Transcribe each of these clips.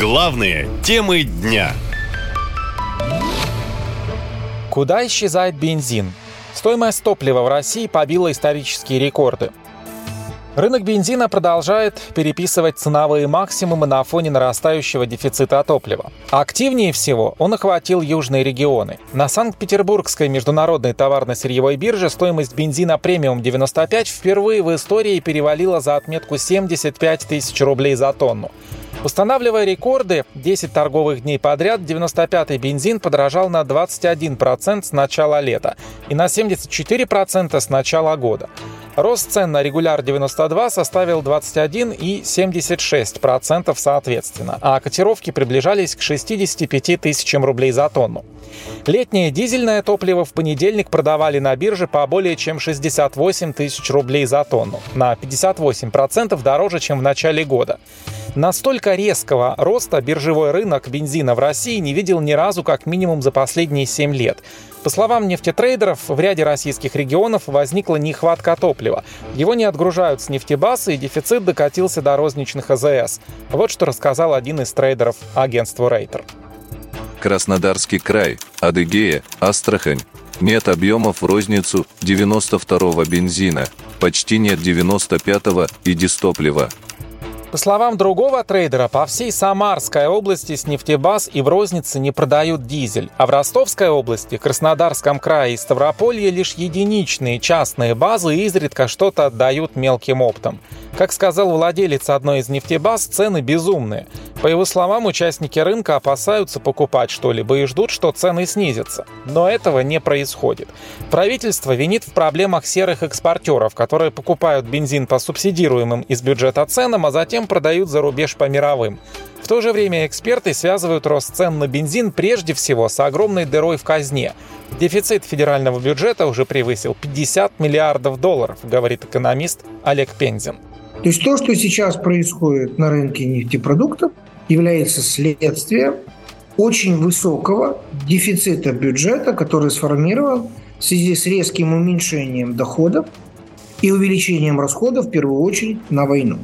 Главные темы дня. Куда исчезает бензин? Стоимость топлива в России побила исторические рекорды. Рынок бензина продолжает переписывать ценовые максимумы на фоне нарастающего дефицита топлива. Активнее всего он охватил южные регионы. На Санкт-Петербургской международной товарно-сырьевой бирже стоимость бензина премиум 95 впервые в истории перевалила за отметку 75 тысяч рублей за тонну. Устанавливая рекорды, 10 торговых дней подряд 95-й бензин подорожал на 21% с начала лета и на 74% с начала года. Рост цен на регуляр 92 составил 21 и 76% соответственно, а котировки приближались к 65 тысячам рублей за тонну. Летнее дизельное топливо в понедельник продавали на бирже по более чем 68 тысяч рублей за тонну, на 58% дороже, чем в начале года. Настолько резкого роста биржевой рынок бензина в России не видел ни разу как минимум за последние 7 лет. По словам нефтетрейдеров, в ряде российских регионов возникла нехватка топлива. Его не отгружают с нефтебасы, и дефицит докатился до розничных АЗС. Вот что рассказал один из трейдеров агентству Рейтер. Краснодарский край, Адыгея, Астрахань. Нет объемов в розницу 92-го бензина, почти нет 95-го и дистоплива. По словам другого трейдера, по всей Самарской области с нефтебаз и в рознице не продают дизель, а в Ростовской области, Краснодарском крае и Ставрополье лишь единичные частные базы изредка что-то отдают мелким оптом. Как сказал владелец одной из нефтебаз, цены безумные. По его словам, участники рынка опасаются покупать что-либо и ждут, что цены снизятся. Но этого не происходит. Правительство винит в проблемах серых экспортеров, которые покупают бензин по субсидируемым из бюджета ценам, а затем продают за рубеж по мировым. В то же время эксперты связывают рост цен на бензин прежде всего с огромной дырой в казне. Дефицит федерального бюджета уже превысил 50 миллиардов долларов, говорит экономист Олег Пензин. То есть то, что сейчас происходит на рынке нефтепродуктов, является следствием очень высокого дефицита бюджета, который сформирован в связи с резким уменьшением доходов и увеличением расходов, в первую очередь, на войну.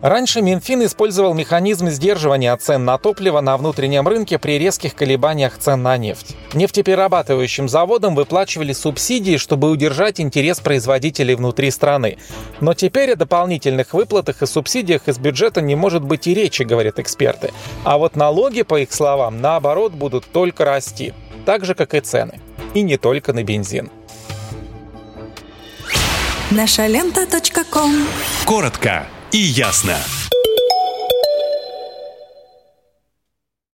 Раньше Минфин использовал механизм сдерживания цен на топливо на внутреннем рынке при резких колебаниях цен на нефть. Нефтеперерабатывающим заводам выплачивали субсидии, чтобы удержать интерес производителей внутри страны. Но теперь о дополнительных выплатах и субсидиях из бюджета не может быть и речи, говорят эксперты. А вот налоги, по их словам, наоборот будут только расти. Так же, как и цены. И не только на бензин. Наша лента. Коротко и ясно.